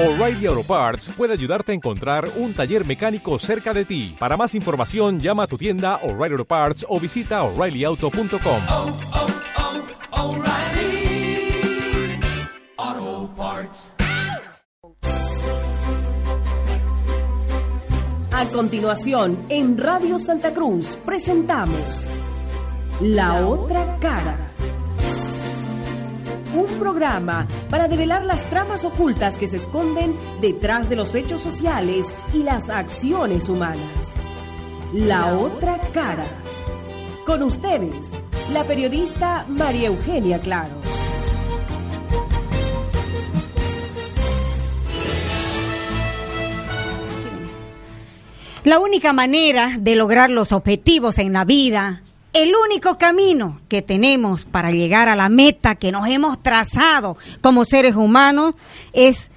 O'Reilly Auto Parts puede ayudarte a encontrar un taller mecánico cerca de ti. Para más información, llama a tu tienda O'Reilly Auto Parts o visita oreillyauto.com. oh, oh, O'Reilly Auto Parts. A continuación, en Radio Santa Cruz presentamos La Otra Cara. Un programa para develar las tramas ocultas que se esconden detrás de los hechos sociales y las acciones humanas. La Otra Cara. Con ustedes, la periodista María Eugenia Claro. La única manera de lograr los objetivos en la vida, el único camino que tenemos para llegar a la meta que nos hemos trazado como seres humanos es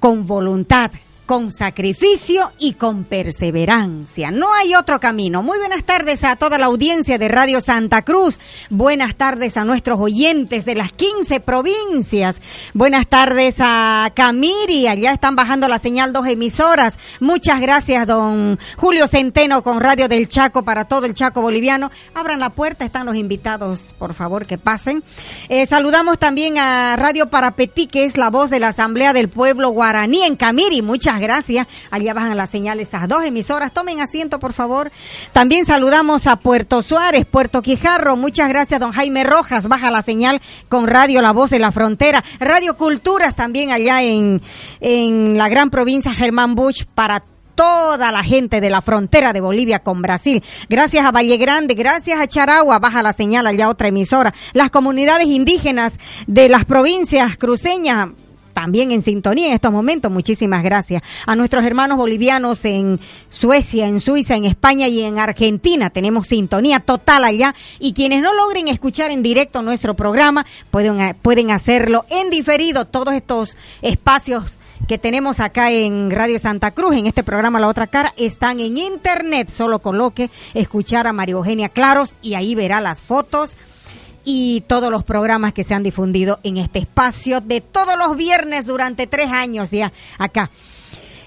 con voluntad, con sacrificio y con perseverancia. No hay otro camino. Muy buenas tardes a toda la audiencia de Radio Santa Cruz. Buenas tardes a nuestros oyentes de las 15 provincias. Buenas tardes a Camiri. Allá están bajando la señal dos emisoras. Muchas gracias, don Julio Centeno con Radio del Chaco para todo el Chaco boliviano. Abran la puerta, están los invitados, por favor, que pasen. Eh, saludamos también a Radio Parapetí, que es la voz de la Asamblea del Pueblo Guaraní en Camiri. Muchas gracias. Allá bajan las señales esas dos emisoras. Tomen asiento, por favor. También saludamos a Puerto Suárez, Puerto Quijarro. Muchas gracias, don Jaime Rojas. Baja la señal con Radio La Voz de la Frontera. Radio Culturas también allá en, en la gran provincia Germán Bush para toda la gente de la frontera de Bolivia con Brasil. Gracias a Valle Grande, gracias a Charagua, baja la señal allá otra emisora. Las comunidades indígenas de las provincias cruceñas, también en sintonía en estos momentos. Muchísimas gracias a nuestros hermanos bolivianos en Suecia, en Suiza, en España y en Argentina. Tenemos sintonía total allá y quienes no logren escuchar en directo nuestro programa pueden, pueden hacerlo en diferido. Todos estos espacios que tenemos acá en Radio Santa Cruz, en este programa La Otra Cara, están en internet. Solo coloque escuchar a María Eugenia Claros y ahí verá las fotos y todos los programas que se han difundido en este espacio de todos los viernes durante tres años ya acá.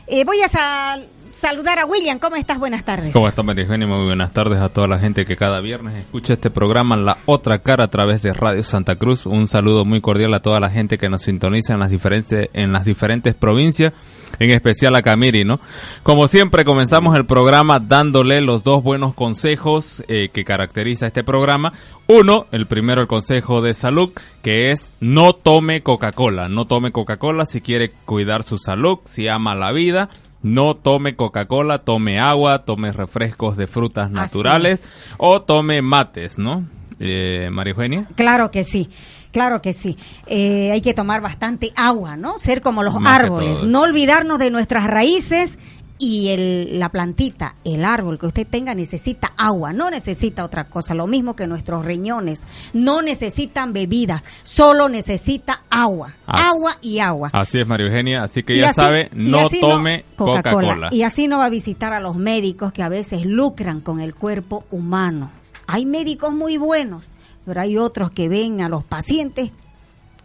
Eh, voy a sal saludar a William. ¿Cómo estás? Buenas tardes. ¿Cómo está María? Muy buenas tardes a toda la gente que cada viernes escucha este programa La Otra Cara a través de Radio Santa Cruz. Un saludo muy cordial a toda la gente que nos sintoniza en las diferentes, en las diferentes provincias, en especial a Camiri, ¿no? Como siempre comenzamos el programa dándole los dos buenos consejos eh, que caracteriza este programa. Uno, el primero el consejo de salud, que es no tome Coca-Cola. No tome Coca-Cola si quiere cuidar su salud, si ama la vida no tome Coca-Cola, tome agua, tome refrescos de frutas naturales o tome mates, ¿no? Eh, María Eugenia. Claro que sí. Claro que sí. Eh, hay que tomar bastante agua, ¿no? Ser como los Más árboles. No olvidarnos de nuestras raíces y el, la plantita, el árbol que usted tenga necesita agua, no necesita otra cosa. Lo mismo que nuestros riñones. No necesitan bebida, solo necesita agua. Así- agua y agua. Así es, María Eugenia. Así que Y ya así sabe, no tome Coca-Cola. Y así no va a visitar a los médicos que a veces lucran con el cuerpo humano. Hay médicos muy buenos, pero hay otros que ven a los pacientes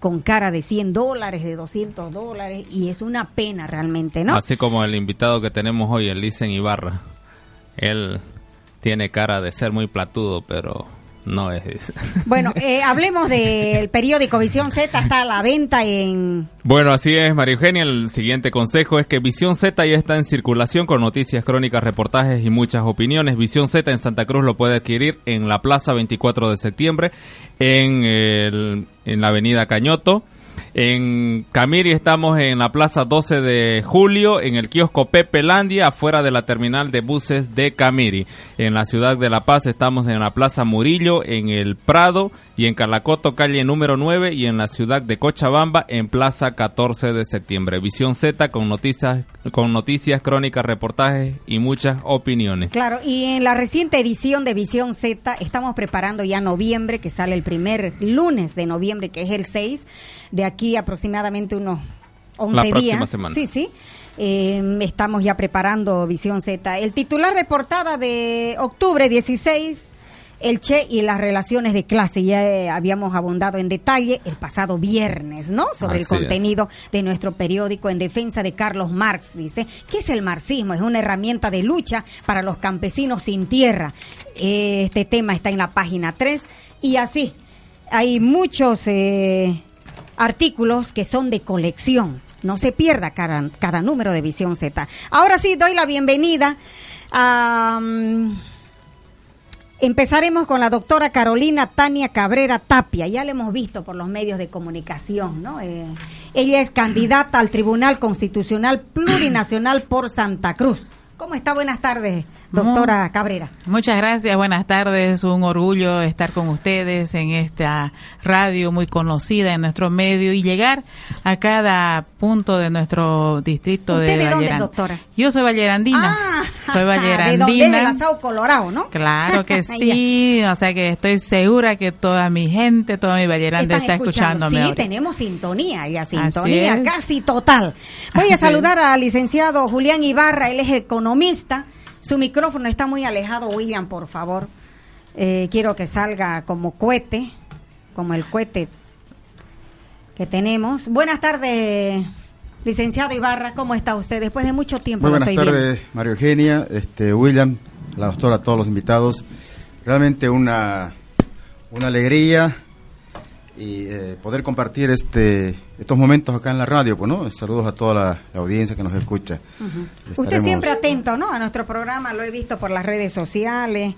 con cara de 100 dólares, de 200 dólares, y es una pena realmente, ¿no? Así como el invitado que tenemos hoy, el Licen Ibarra. Él tiene cara de ser muy platudo, pero no es. Bueno, eh, hablemos del periódico Visión Z, está a la venta en... Bueno, así es, María Eugenia. El siguiente consejo es que Visión Z ya está en circulación con noticias, crónicas, reportajes y muchas opiniones. Visión Z en Santa Cruz lo puede adquirir en la Plaza 24 de septiembre, en, el- en la Avenida Cañoto. En Camiri estamos en la Plaza 12 de Julio, en el kiosco Pepe Landia, afuera de la terminal de buses de Camiri. En la ciudad de La Paz estamos en la Plaza Murillo, en el Prado y en Calacoto, calle número 9 y en la ciudad de Cochabamba, en Plaza 14 de septiembre. Visión Z con noticias, con noticias, crónicas, reportajes y muchas opiniones. Claro, y en la reciente edición de Visión Z estamos preparando ya noviembre, que sale el primer lunes de noviembre, que es el 6, de aquí aproximadamente unos 11 La días. próxima semana. Sí, sí. Eh, estamos ya preparando Visión Z. El titular de portada de octubre 16 el Che y las relaciones de clase. Ya eh, habíamos abundado en detalle el pasado viernes, ¿no? Sobre Así el contenido de nuestro periódico en defensa de Carlos Marx. Dice, ¿qué es el marxismo? Es una herramienta de lucha para los campesinos sin tierra. Este tema está en la página 3 y así. Hay muchos eh, artículos que son de colección. No se pierda cada, cada número de Visión Z. Ahora sí, doy la bienvenida a... mm, Empezaremos con la doctora Carolina Tania Cabrera Tapia, ya la hemos visto por los medios de comunicación, ¿no? Eh, ella es candidata al Tribunal Constitucional Plurinacional por Santa Cruz. ¿Cómo está? Buenas tardes, doctora Cabrera. Muchas gracias, buenas tardes. Un orgullo estar con ustedes en esta radio muy conocida en nuestro medio y llegar a cada punto de nuestro distrito ¿Usted de, de dónde doctora? Yo soy vallerandina. Ah, soy ¿De? De vallerandina. la Sao Colorado, ¿no? Claro que sí, o sea que estoy segura que toda mi gente, toda mi Valleranda está escuchándome Sí, tenemos sintonía, ya sintonía casi total. Voy a saludar al licenciado Julián Ibarra, él es economista. Su micrófono está muy alejado, William, por favor. Eh, quiero que salga como cohete, como el cohete que tenemos. Buenas tardes, licenciado Ibarra, ¿cómo está usted? Después de mucho tiempo Muy buenas estoy tardes, Mario Eugenia, este, William, la doctora, todos los invitados. Realmente una, una alegría y eh, poder compartir este estos momentos acá en la radio, pues, ¿no? Saludos a toda la, la audiencia que nos escucha. Usted Estaremos- siempre atento, ¿no? A nuestro programa, lo he visto por las redes sociales,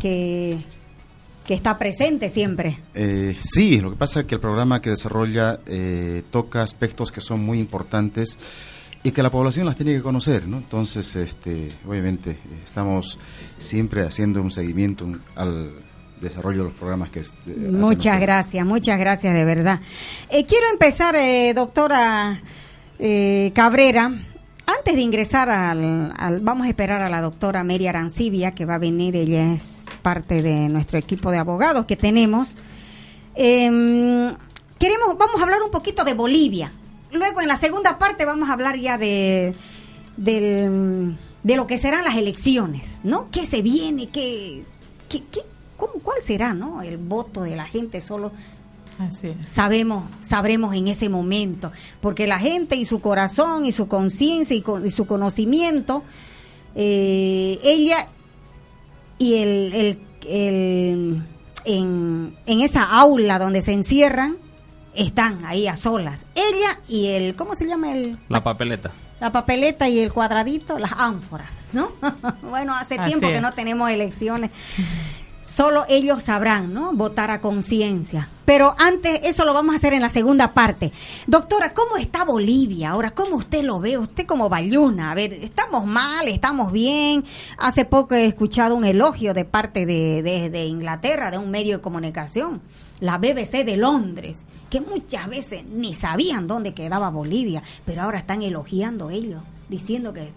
que, que está presente siempre. Eh, sí, lo que pasa es que el programa que desarrolla eh, toca aspectos que son muy importantes y que la población las tiene que conocer, ¿no? Entonces, este, obviamente, estamos siempre haciendo un seguimiento al desarrollo de los programas que... hacen Muchas gracias, muchas gracias de verdad. Eh, quiero empezar, eh, doctora eh, Cabrera. Antes de ingresar al, al- Vamos a esperar a la doctora Mary Arancibia, que va a venir, ella es parte de nuestro equipo de abogados que tenemos. Em, queremos, vamos a hablar un poquito de Bolivia. Luego, en la segunda parte, vamos a hablar ya de, del- de lo que serán las elecciones, ¿no? ¿Qué se viene? ¿Qué, qué, qué- cómo, ¿Cuál será, no? El voto de la gente solo Así sabemos, sabremos en ese momento, porque la gente y su corazón y su conciencia y, con- y su conocimiento, eh, ella y el, el, el- en, en esa aula donde se encierran, están ahí a solas. Ella y el, ¿cómo se llama el? La papeleta. La papeleta y el cuadradito, las ánforas, ¿no? bueno, hace Así tiempo que no tenemos elecciones. Solo ellos sabrán, ¿no? Votar a conciencia. Pero antes, eso lo vamos a hacer en la segunda parte. Doctora, ¿cómo está Bolivia ahora? ¿Cómo usted lo ve? Usted como Bayuna. A ver, ¿estamos mal? ¿Estamos bien? Hace poco he escuchado un elogio de parte de, de- de Inglaterra, de un medio de comunicación, la BBC de Londres, que muchas veces ni sabían dónde quedaba Bolivia, pero ahora están elogiando ellos, diciendo que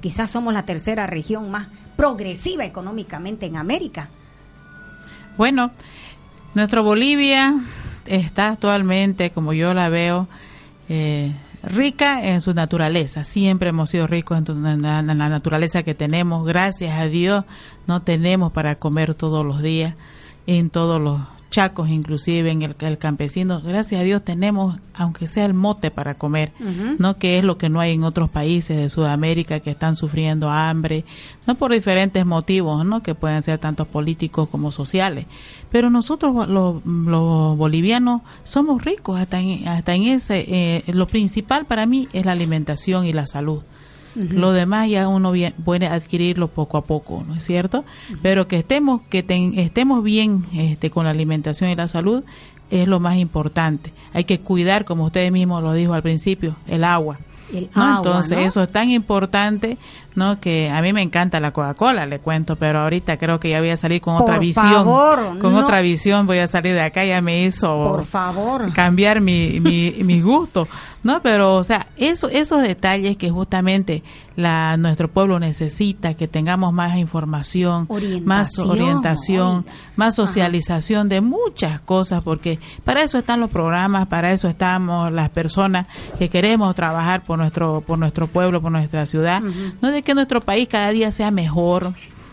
quizás somos la tercera región más progresiva económicamente en América. Bueno, nuestro Bolivia está actualmente, como yo la veo, eh, rica en su naturaleza. Siempre hemos sido ricos en la, en la naturaleza que tenemos. Gracias a Dios no tenemos para comer todos los días en todos los chacos, inclusive en el, el campesino. Gracias a Dios tenemos, aunque sea el mote para comer, no que es lo que no hay en otros países de Sudamérica que están sufriendo hambre, no por diferentes motivos, no que pueden ser tanto políticos como sociales, pero nosotros los, los bolivianos somos ricos hasta en, hasta en ese. eh, lo principal para mí es la alimentación y la salud. Lo demás ya uno bien- puede adquirirlo poco a poco, ¿no es cierto? Pero que estemos que ten- estemos bien este, con la alimentación y la salud es lo más importante. Hay que cuidar, como usted mismo lo dijo al principio, el agua. El ¿no? agua, Entonces ¿no? eso es tan importante, ¿no? Que a mí me encanta la Coca-Cola, le cuento, pero ahorita creo que ya voy a salir con otra Por visión. favor, con no. otra visión voy a salir de acá, ya me hizo Por favor. cambiar mi, mi, mi gusto, ¿no? Pero, o sea, eso, esos detalles que justamente la, nuestro pueblo necesita, que tengamos más información, más Orientación, oiga. más socialización de muchas cosas, porque para eso están los programas, para eso estamos las personas que queremos trabajar por nuestro, por nuestro pueblo, por nuestra ciudad, Ujú. no de que nuestro país cada día sea mejor,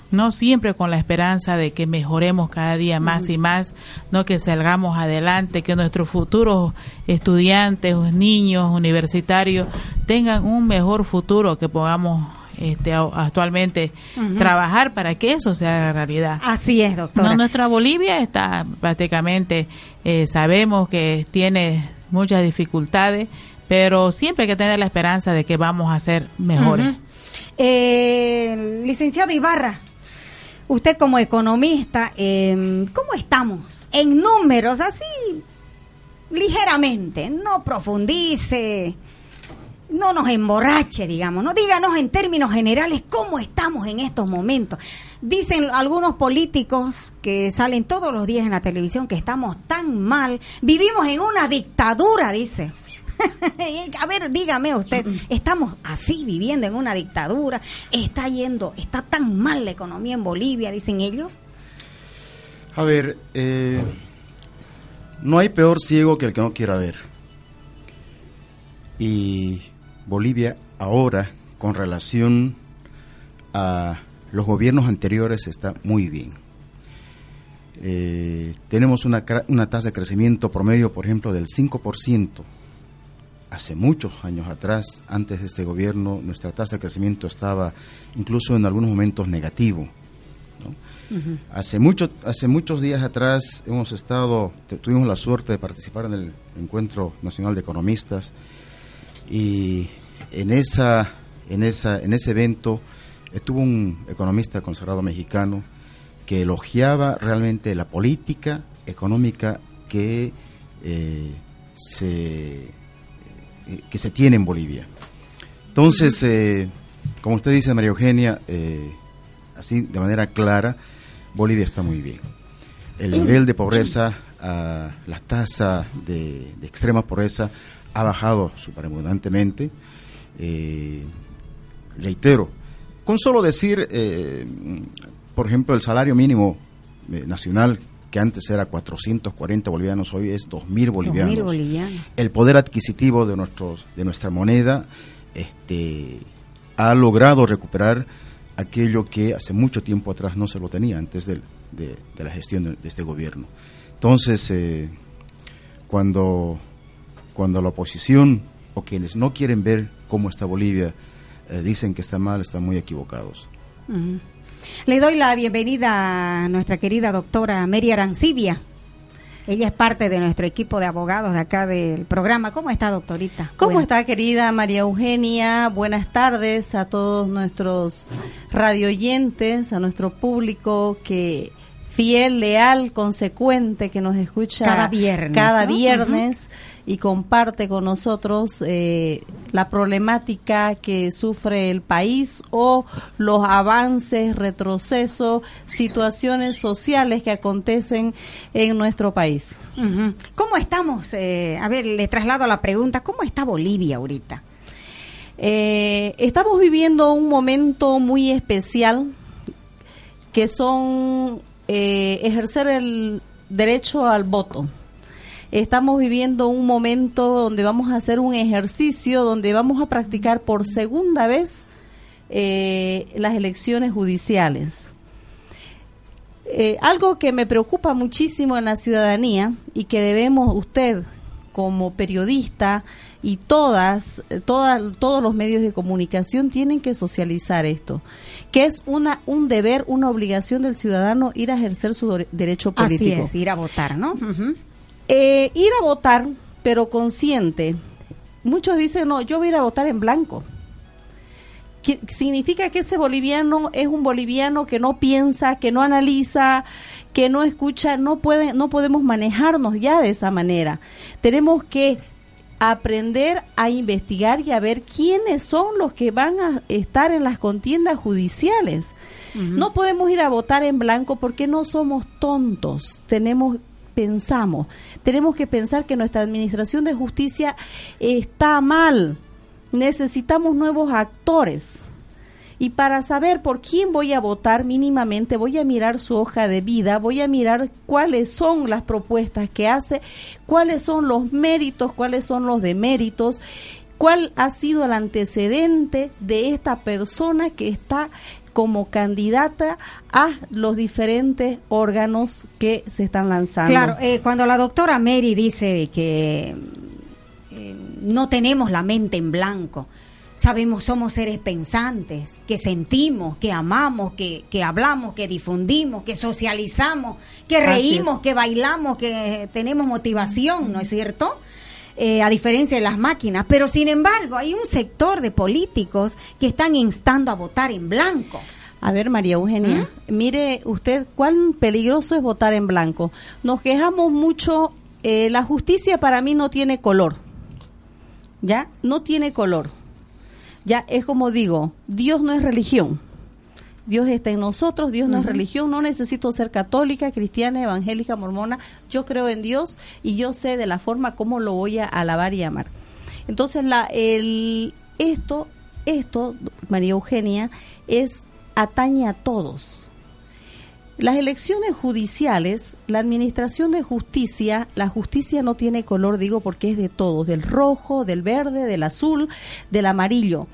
no siempre con la esperanza de que mejoremos cada día más y más, no que salgamos adelante, que nuestros futuros estudiantes, niños, universitarios tengan un mejor futuro, que podamos este, actualmente trabajar para que eso sea realidad. Así es, doctora. No, nuestra Bolivia está prácticamente, eh, sabemos que tiene muchas dificultades, pero siempre hay que tener la esperanza de que vamos a ser mejores. Eh, licenciado Ibarra, usted como economista, eh, ¿cómo estamos? En números, así, ligeramente, no profundice, no nos emborrache, digamos, no díganos en términos generales cómo estamos en estos momentos. Dicen algunos políticos que salen todos los días en la televisión que estamos tan mal, vivimos en una dictadura, dice. A ver, dígame usted, estamos así viviendo en una dictadura, está yendo, está tan mal la economía en Bolivia, dicen ellos. A ver, eh, no hay peor ciego que el que no quiera ver. Y Bolivia ahora, con relación a los gobiernos anteriores, está muy bien. Eh, tenemos una, una tasa de crecimiento promedio, por ejemplo, del 5%. Hace muchos años atrás, antes de este gobierno, nuestra tasa de crecimiento estaba incluso en algunos momentos negativo. ¿no? Hace mucho, hace muchos días atrás hemos estado, tuvimos la suerte de participar en el Encuentro Nacional de Economistas y en esa, en esa, en ese evento estuvo un economista consagrado mexicano que elogiaba realmente la política económica que eh, se eh, que se tiene en Bolivia. Entonces, eh, como usted dice, María Eugenia, eh, así de manera clara, Bolivia está muy bien. El nivel de pobreza, ah, la tasa de, de extrema pobreza ha bajado superabundantemente. Reitero, con solo decir, por ejemplo, el salario mínimo nacional, que antes era 440 bolivianos, hoy es 2.000 bolivianos. 2.000 bolivianos. El poder adquisitivo de, nuestros, de nuestra moneda este, ha logrado recuperar aquello que hace mucho tiempo atrás no se lo tenía, antes de, de la gestión de, de este gobierno. Entonces, eh, cuando, cuando la oposición o quienes no quieren ver cómo está Bolivia eh, dicen que está mal, están muy equivocados. Le doy la bienvenida a nuestra querida doctora Mary Arancibia. Ella es parte de nuestro equipo de abogados de acá del programa. ¿Cómo está, doctorita? ¿Cómo Buenas- está, querida María Eugenia? Buenas tardes a todos nuestros radioyentes, a nuestro público que fiel, leal, consecuente, que nos escucha Cada viernes, cada ¿no? viernes y comparte con nosotros eh, la problemática que sufre el país o los avances, retrocesos, situaciones sociales que acontecen en nuestro país. ¿Cómo estamos? Eh, a ver, le traslado la pregunta. ¿Cómo está Bolivia ahorita? Eh, estamos viviendo un momento muy especial que son eh, ejercer el derecho al voto. Estamos viviendo un momento donde vamos a hacer un ejercicio, donde vamos a practicar por segunda vez eh, las elecciones judiciales. Eh, algo que me preocupa muchísimo en la ciudadanía y que debemos usted como periodista y todas, eh, toda- todos los medios de comunicación tienen que socializar esto, que es una un deber, una obligación del ciudadano ir a ejercer su derecho político. Así es, ir a votar, ¿no? Eh, ir a votar, pero consciente. Muchos dicen, no, yo voy a ir a votar en blanco. Que significa que ese boliviano es un boliviano que no piensa, que no analiza, que no escucha, no puede, no podemos manejarnos ya de esa manera. Tenemos que aprender a investigar y a ver quiénes son los que van a estar en las contiendas judiciales. No podemos ir a votar en blanco porque no somos tontos. Tenemos pensamos, tenemos que pensar que nuestra administración de justicia está mal. Necesitamos nuevos actores. Y para saber por quién voy a votar mínimamente, voy a mirar su hoja de vida, voy a mirar cuáles son las propuestas que hace, cuáles son los méritos, cuáles son los deméritos, cuál ha sido el antecedente de esta persona que está como candidata a los diferentes órganos que se están lanzando. Claro, eh, cuando la doctora Mary dice que eh, no tenemos la mente en blanco, sabemos, somos seres pensantes, que sentimos, que amamos, que, que hablamos, que difundimos, que socializamos, que reímos, que bailamos, que tenemos motivación, ¿no es cierto? Eh, a diferencia de las máquinas. Pero sin embargo, hay un sector de políticos que están instando a votar en blanco. A ver, María Eugenia, mire usted cuán peligroso es votar en blanco. Nos quejamos mucho, eh, la justicia para mí no tiene color, ¿ya? No tiene color. Ya es como digo, Dios no es religión. Dios está en nosotros, Dios no es religión, no necesito ser católica, cristiana, evangélica, mormona, yo creo en Dios y yo sé de la forma como lo voy a alabar y amar. Entonces, la, el, esto, esto, María Eugenia, es atañe a todos. Las elecciones judiciales, la administración de justicia, la justicia no tiene color, digo, porque es de todos, del rojo, del verde, del azul, del amarillo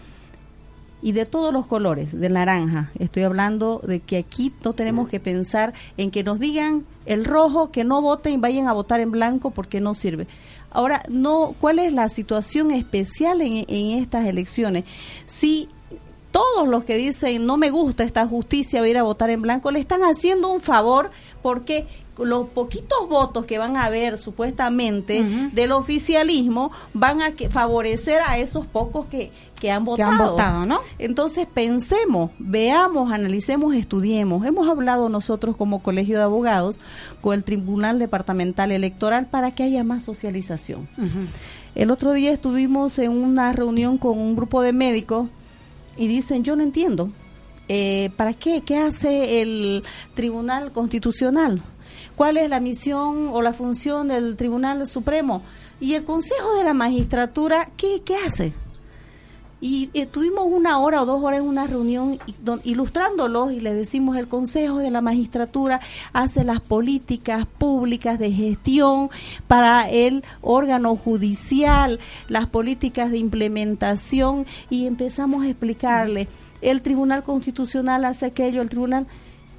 y de todos los colores, del naranja. Estoy hablando de que aquí no tenemos que pensar en que nos digan el rojo, que no voten, vayan a votar en blanco porque no sirve. Ahora, no, ¿cuál es la situación especial en, en estas elecciones? Si todos los que dicen no me gusta esta justicia, voy a ir a votar en blanco, le están haciendo un favor porque los poquitos votos que van a haber supuestamente del oficialismo van a que favorecer a esos pocos que, que han Que votado. han votado, ¿no? Entonces pensemos, veamos, analicemos, estudiemos. Hemos hablado nosotros como Colegio de Abogados con el Tribunal Departamental Electoral para que haya más socialización. El otro día estuvimos en una reunión con un grupo de médicos y dicen, yo no entiendo, eh, ¿para qué? ¿Qué hace el Tribunal Constitucional? ¿Cuál es la misión o la función del Tribunal Supremo? Y el Consejo de la Magistratura, ¿qué, qué hace? Y eh, tuvimos una hora o dos horas en una reunión don- ilustrándolos y le decimos el Consejo de la Magistratura hace las políticas públicas de gestión para el órgano judicial, las políticas de implementación y empezamos a explicarle, el Tribunal Constitucional hace aquello, el Tribunal...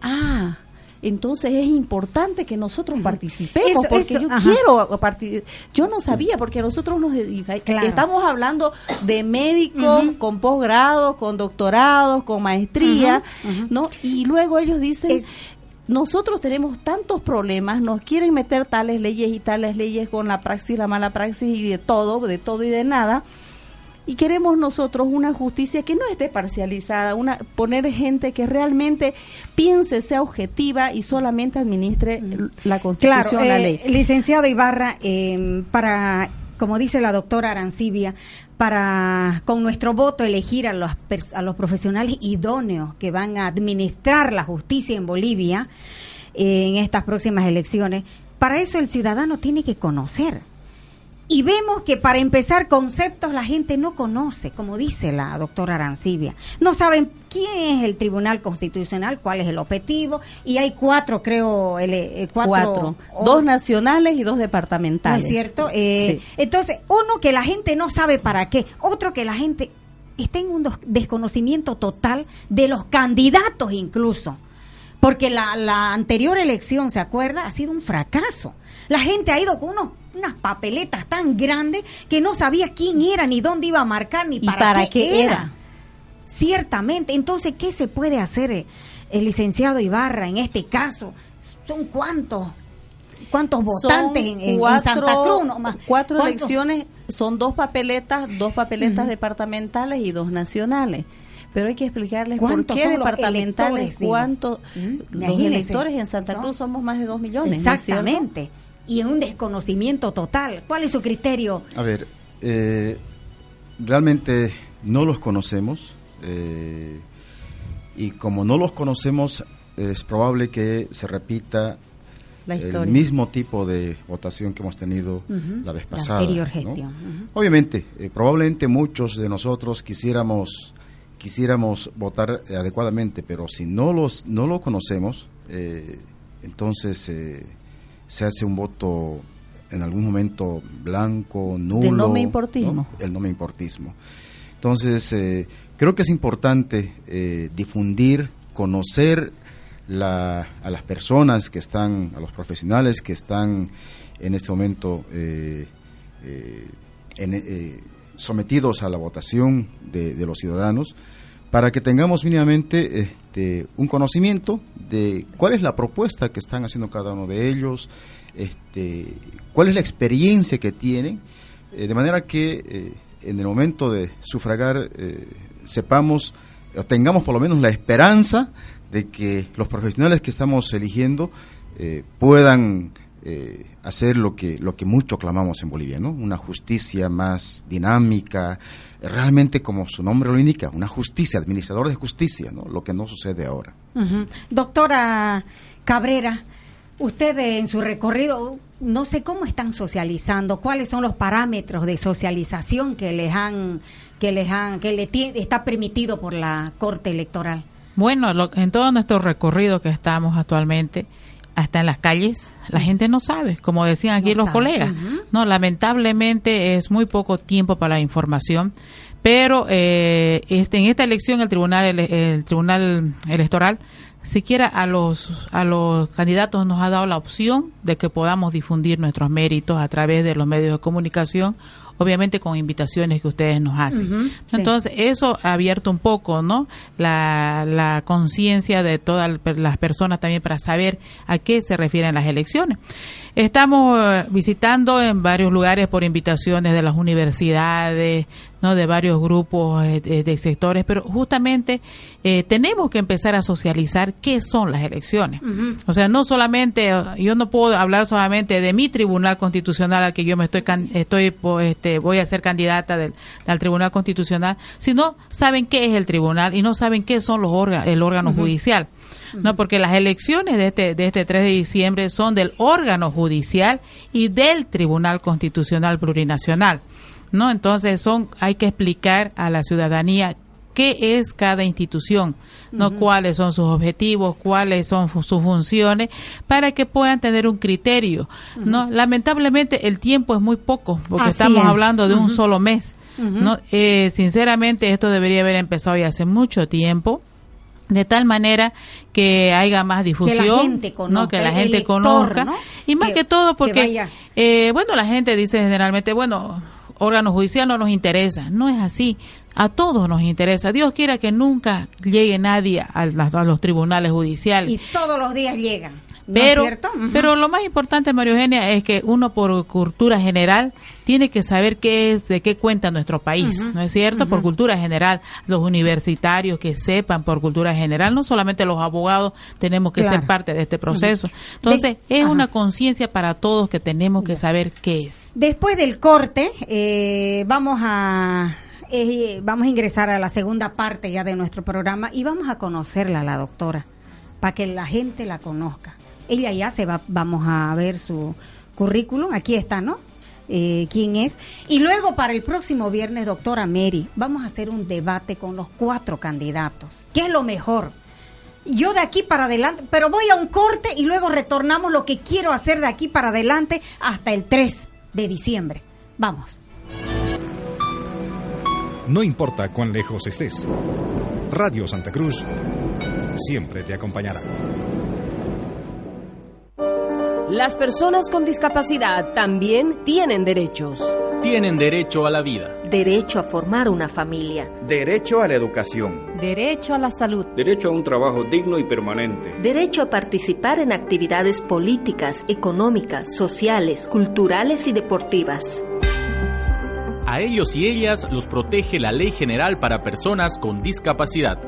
Ah, entonces es importante que nosotros participemos Eso- porque eso, yo ajá. quiero partir. Yo no sabía porque nosotros nos Claro. estamos hablando de médicos con posgrado, con doctorados, con maestría, ¿no? Y luego ellos dicen Es- nosotros tenemos tantos problemas, nos quieren meter tales leyes y tales leyes con la praxis, la mala praxis y de todo, de todo y de nada. Y queremos nosotros una justicia que no esté parcializada, una poner gente que realmente piense, sea objetiva y solamente administre la constitución, Claro, la eh, ley. licenciado Ibarra, eh, para, como dice la doctora Arancibia, para con nuestro voto elegir a los, a los profesionales idóneos que van a administrar la justicia en Bolivia eh, en estas próximas elecciones, para eso el ciudadano tiene que conocer. Y vemos que para empezar conceptos la gente no conoce, como dice la doctora Arancibia. No saben quién es el Tribunal Constitucional, cuál es el objetivo, y hay cuatro, creo, el, eh, cuatro, Cuatro. o- Dos nacionales y dos ¿No departamentales. es cierto? Eh, Sí. Entonces, uno que la gente no sabe para qué, otro que la gente está en un desconocimiento total de los candidatos incluso. Porque la, la anterior elección, ¿se acuerda? Ha sido un fracaso. La gente ha ido con unos, unas papeletas tan grandes que no sabía quién era, ni dónde iba a marcar, ni ¿Y para, para qué, qué era. era? Ciertamente. Entonces, ¿qué se puede hacer eh, el licenciado Ibarra en este caso? ¿Son cuántos? ¿Cuántos votantes Son en, cuatro, Santa Cruz? Cuatro ¿Cuántos? elecciones, son dos papeletas, dos papeletas departamentales y dos nacionales. Pero hay que explicarles por ¿Cuántos qué departamentales, cuántos. Mm, Los electores en Santa Cruz somos más de dos millones. Exactamente. Y en un desconocimiento total. ¿Cuál es su criterio? A ver, eh, realmente no los conocemos eh, y como no los conocemos es probable que se repita La el mismo tipo de votación que hemos tenido la vez La pasada. ¿no? gestión, ujú. Obviamente, eh, probablemente muchos de nosotros quisiéramos quisiéramos votar adecuadamente, pero si no los no lo conocemos, entonces se hace un voto en algún momento blanco, nulo, no me importismo. ¿no? el no me importismo. Entonces, eh, creo que es importante eh, difundir, conocer la- a las personas que están, a los profesionales que están en este momento eh, en, sometidos a la votación de, de los ciudadanos, para que tengamos mínimamente este, un conocimiento de cuál es la propuesta que están haciendo cada uno de ellos, este, cuál es la experiencia que tienen, eh, de manera que eh, en el momento de sufragar eh, sepamos o tengamos por lo menos la esperanza de que los profesionales que estamos eligiendo puedan eh, hacer lo que lo que mucho clamamos en Bolivia, ¿no? Una justicia más dinámica, realmente como su nombre lo indica, una justicia, administrador de justicia, ¿no? Lo que no sucede ahora. Doctora Cabrera, usted en su recorrido, no sé cómo están socializando, cuáles son los parámetros de socialización que les han, que les han, que le está permitido por la Corte Electoral. Bueno, lo- en todo nuestro recorrido que estamos actualmente, hasta en las calles, la gente no sabe, como decían aquí No los sabe. colegas. No, lamentablemente es muy poco tiempo para la información, pero eh, este, en esta elección el tribunal ele- el tribunal electoral siquiera a los a los candidatos nos ha dado la opción de que podamos difundir nuestros méritos a través de los medios de comunicación obviamente con invitaciones que ustedes nos hacen. Entonces eso ha abierto un poco no la, la conciencia de todas las personas también para saber a qué se refieren las elecciones estamos eh, visitando en varios lugares por invitaciones de las universidades no de varios grupos eh, de, de sectores pero justamente eh, tenemos que empezar a socializar qué son las elecciones. O sea no solamente eh, yo no puedo hablar solamente de mi tribunal constitucional al que yo me estoy estoy este voy a ser candidata del, al tribunal constitucional sino saben qué es el tribunal y no saben qué son los órganos el órgano judicial no porque las elecciones de este de este 3 de diciembre son del órgano judicial y del tribunal constitucional plurinacional no entonces son hay que explicar a la ciudadanía qué es cada institución, no cuáles son sus objetivos, cuáles son sus funciones, para que puedan tener un criterio. No, lamentablemente el tiempo es muy poco, porque Así estamos es. hablando de un solo mes. No, Eh, sinceramente esto debería haber empezado ya hace mucho tiempo de tal manera que haya más difusión, gente conozca, ¿no? que la gente conozca ¿no? y más Que- que, todo que porque eh, bueno la gente dice generalmente bueno órgano judicial no nos interesa no es así a todos nos interesa Dios quiera que nunca llegue nadie a, a los tribunales judiciales Y todos los días llegan. ¿No pero, pero lo más importante, María Eugenia, es que uno por cultura general tiene que saber qué es, de qué cuenta nuestro país, ¿no es cierto? Por cultura general, los universitarios que sepan por cultura general, no solamente los abogados tenemos que Claro. ser parte de este proceso. Entonces, De- es una conciencia para todos que tenemos que saber qué es. Después del corte, eh, vamos a eh, vamos a ingresar a la segunda parte ya de nuestro programa y vamos a conocerla la doctora para que la gente la conozca. Ella ya se va, vamos a ver su currículum, aquí está, ¿no? Eh, quién es. Y luego para el próximo viernes, doctora Mary, vamos a hacer un debate con los cuatro candidatos. ¿Qué es lo mejor? Yo de aquí para adelante, pero voy a un corte y luego retornamos lo que quiero hacer de aquí para adelante hasta el 3 de diciembre. Vamos. No importa cuán lejos estés. Radio Santa Cruz siempre te acompañará. Las personas con discapacidad también tienen derechos. Tienen derecho a la vida. Derecho a formar una familia. Derecho a la educación. Derecho a la salud. Derecho a un trabajo digno y permanente. Derecho a participar en actividades políticas, económicas, sociales, culturales y deportivas. A ellos y ellas los protege la Ley General para Personas con Discapacidad.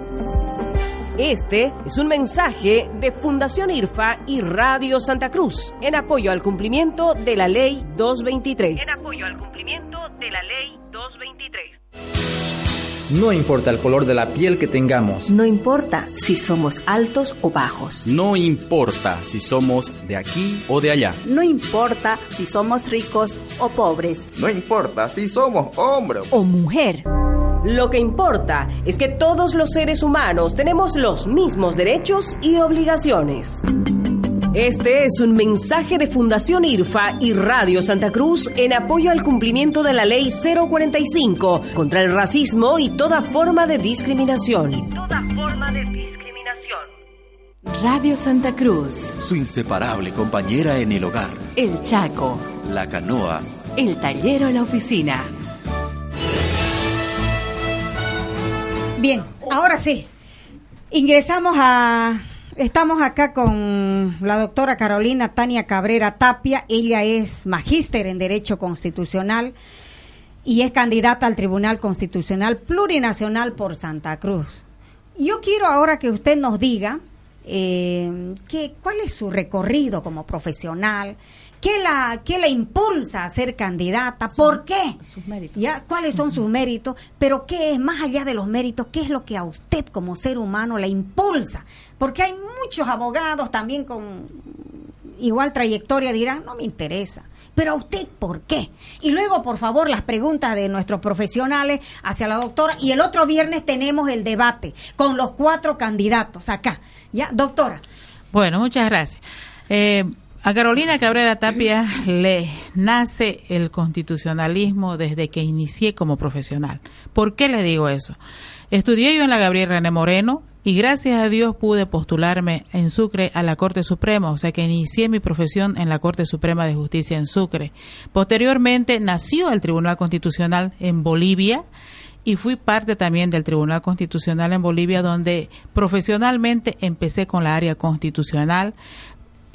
Este es un mensaje de Fundación IRFA y Radio Santa Cruz en apoyo al cumplimiento de la Ley 223. En apoyo al cumplimiento de la Ley 223. No importa el color de la piel que tengamos. No importa si somos altos o bajos. No importa si somos de aquí o de allá. No importa si somos ricos o pobres. No importa si somos hombre o mujer. Lo que importa es que todos los seres humanos tenemos los mismos derechos y obligaciones. Este es un mensaje de Fundación IRFA y Radio Santa Cruz en apoyo al cumplimiento de la Ley 045 contra el racismo y toda forma de discriminación. Toda forma de discriminación. Radio Santa Cruz, Su inseparable compañera en el hogar. El Chaco, La canoa. El Tallero en la Oficina. Bien, ahora sí. Ingresamos a... Estamos acá con la doctora Carolina Tania Cabrera Tapia. Ella es magíster en Derecho Constitucional y es candidata al Tribunal Constitucional Plurinacional por Santa Cruz. Yo quiero ahora que usted nos diga eh, que, cuál es su recorrido como profesional, qué la, qué la impulsa a ser candidata, por qué, Sus méritos. ya, cuáles son sus méritos, pero qué es más allá de los méritos, qué es lo que a usted como ser humano le impulsa, porque hay muchos abogados también con igual trayectoria dirán, no me interesa. Pero a usted, ¿por qué? Y luego, por favor, las preguntas de nuestros profesionales hacia la doctora. Y el otro viernes tenemos el debate con los cuatro candidatos acá. ¿Ya, doctora? Bueno, muchas gracias. Eh, a Carolina Cabrera Tapia le nace el constitucionalismo desde que inicié como profesional. ¿Por qué le digo eso? Estudié yo en la Gabriel René Moreno y gracias a Dios pude postularme en Sucre a la Corte Suprema, o sea que inicié mi profesión en la Corte Suprema de Justicia en Sucre. Posteriormente nació el Tribunal Constitucional en Bolivia y fui parte también del Tribunal Constitucional en Bolivia, donde profesionalmente empecé con la área constitucional.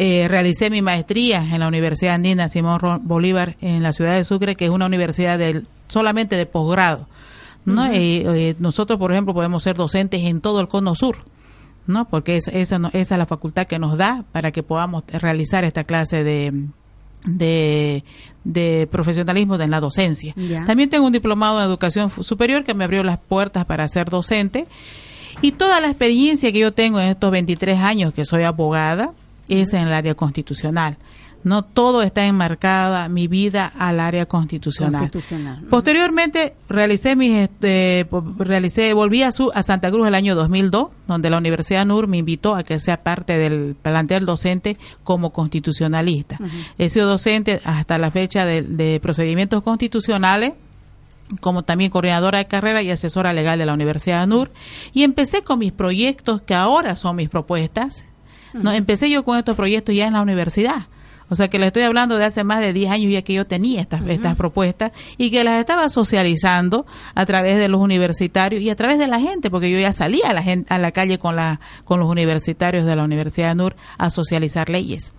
Eh, realicé mi maestría en la Universidad Andina Simón Bolívar en la ciudad de Sucre, que es una universidad del, solamente de posgrado. ¿no? Ujú. Eh, eh, nosotros, por ejemplo, podemos ser docentes en todo el cono sur. ¿no? Porque es- esa, no- esa es la facultad que nos da para que podamos realizar esta clase de, de, de profesionalismo en la docencia. También tengo un diplomado en educación superior que me abrió las puertas para ser docente. Y toda la experiencia que yo tengo en estos 23 años que soy abogada es en el área constitucional. No todo está enmarcada mi vida al área constitucional. Constitucional. Posteriormente realicé mis este, realicé volví a, su, a Santa Cruz el año 2002, donde la Universidad NUR me invitó a que sea parte del plantel docente como constitucionalista. He sido docente hasta la fecha de, de procedimientos constitucionales como también coordinadora de carrera y asesora legal de la Universidad NUR y empecé con mis proyectos que ahora son mis propuestas. No, empecé yo con estos proyectos ya en la universidad. O sea que le estoy hablando de hace más de 10 años ya que yo tenía estas, estas propuestas y que las estaba socializando a través de los universitarios y a través de la gente, porque yo ya salía a la, gente, a la calle con, la, con los universitarios de la Universidad NUR a socializar leyes,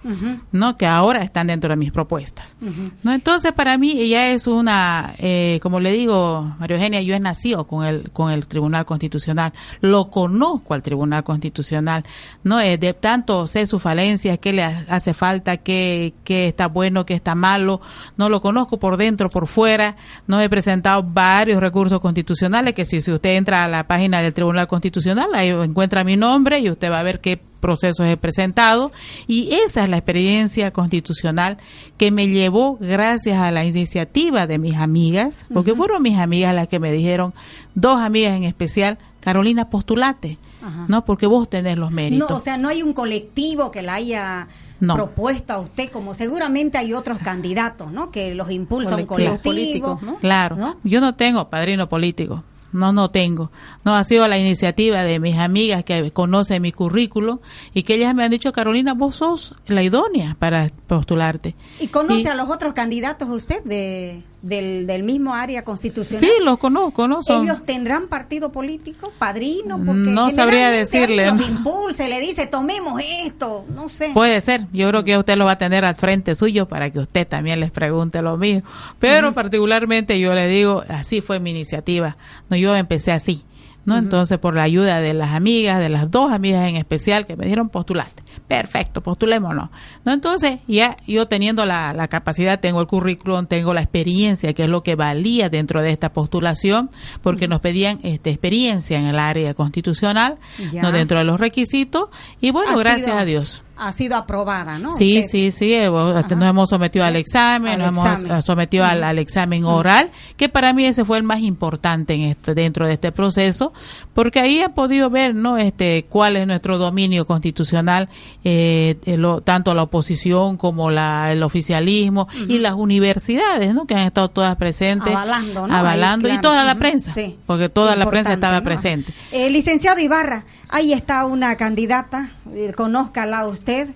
¿no? que ahora están dentro de mis propuestas. ¿no? Entonces, para mí ella es una, eh, como le digo, María Eugenia, yo he nacido con el, con el Tribunal Constitucional, lo conozco al Tribunal Constitucional, ¿no? Eh, de tanto sé sus falencias, qué le ha- hace falta, qué, qué está bueno, qué está malo, no lo conozco por dentro, por fuera, no he presentado varios recursos constitucionales que si, si usted entra a la página del Tribunal Constitucional, ahí encuentra mi nombre y usted va a ver qué procesos he presentado y esa es la experiencia constitucional que me llevó gracias a la iniciativa de mis amigas, porque fueron mis amigas las que me dijeron, dos amigas en especial, Carolina, postulate, Ajá. ¿no? Porque vos tenés los méritos. No, o sea, no hay un colectivo que la haya No. propuesto a usted, como seguramente hay otros candidatos, ¿no? Que los impulsa un Colectivos colectivo. políticos, ¿no? Claro, yo no tengo padrino político, no, no tengo. No ha sido la iniciativa de mis amigas que conocen mi currículo y que ellas me han dicho, Carolina, vos sos la idónea para postularte. ¿Y conoce Y- a los otros candidatos usted de, del, del mismo área constitucional? Sí, los conozco, ¿no? Son, ¿Ellos tendrán partido político, padrino? Porque No sabría decirle, los y le dice, tomemos esto, no sé. Puede ser, yo creo que usted lo va a tener al frente suyo para que usted también les pregunte lo mismo. Pero particularmente yo le digo, así fue mi iniciativa. No, yo empecé así. ¿No? Entonces, por la ayuda de las amigas, de las dos amigas en especial que me dijeron postulaste. Perfecto, postulémonos. ¿no? Entonces, ya yo teniendo la, la capacidad, tengo el currículum, tengo la experiencia, que es lo que valía dentro de esta postulación, porque nos pedían este, experiencia en el área constitucional, Ya. no dentro de los requisitos. Y bueno, Ha gracias sido- a Dios. Ha sido aprobada, ¿no? Sí, sí, sí, eh, nos hemos sometido al examen, Al nos hemos examen. sometido al, al examen oral, que para mí ese fue el más importante en este, dentro de este proceso, porque ahí he podido ver, ¿no? Este, cuál es nuestro dominio constitucional, eh, eh, lo- tanto la oposición como la, el oficialismo y las universidades, ¿no? Que han estado todas presentes, Avalando, ¿no? avalando Ahí, y toda la prensa, Sí. porque toda la prensa estaba ¿no? presente. Eh, licenciado Ibarra, ahí está una candidata, eh, conózcala usted.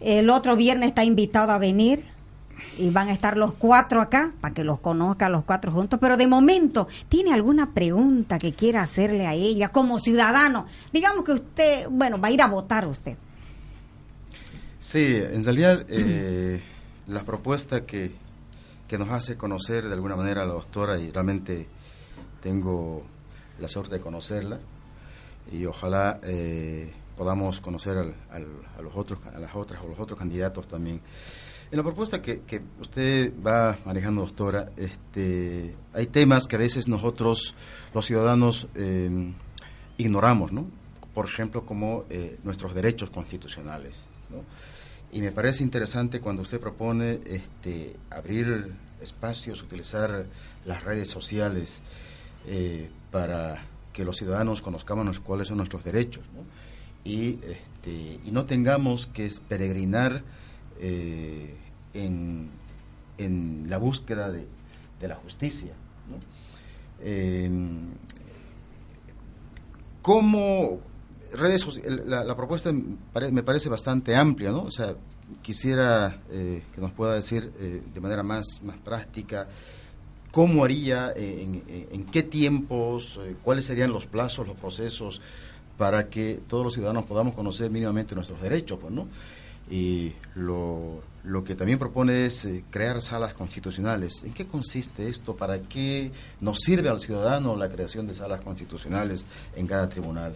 El otro viernes está invitado a venir y van a estar los cuatro acá para que los conozca los cuatro juntos. Pero de momento, ¿tiene alguna pregunta que quiera hacerle a ella como ciudadano? Digamos que usted, bueno, va a ir a votar usted. Sí, en realidad eh, la propuesta que, que nos hace conocer de alguna manera a la doctora y realmente tengo la suerte de conocerla y ojalá eh, podamos conocer al- a los otros a las otras o los otros candidatos también. En la propuesta que, usted va manejando, doctora, este, hay temas que a veces nosotros, los ciudadanos, eh, ignoramos, ¿no? Por ejemplo, como eh, nuestros derechos constitucionales, ¿no? Y me parece interesante cuando usted propone este, abrir espacios, utilizar las redes sociales eh, para que los ciudadanos conozcamos cuáles son nuestros derechos. Y, este, y no tengamos que peregrinar eh, en, en la búsqueda de, de la justicia. ¿no? Eh, ¿Cómo redes la, la propuesta me parece bastante amplia, ¿no? O sea, quisiera eh, que nos pueda decir eh, de manera más, más práctica cómo haría, eh, en, en- en qué tiempos, eh, cuáles serían los plazos, los procesos para que todos los ciudadanos podamos conocer mínimamente nuestros derechos, pues, ¿no? Y lo, lo que también propone es eh, crear salas constitucionales. ¿En qué consiste esto? ¿Para qué nos sirve al ciudadano la creación de salas constitucionales en cada tribunal?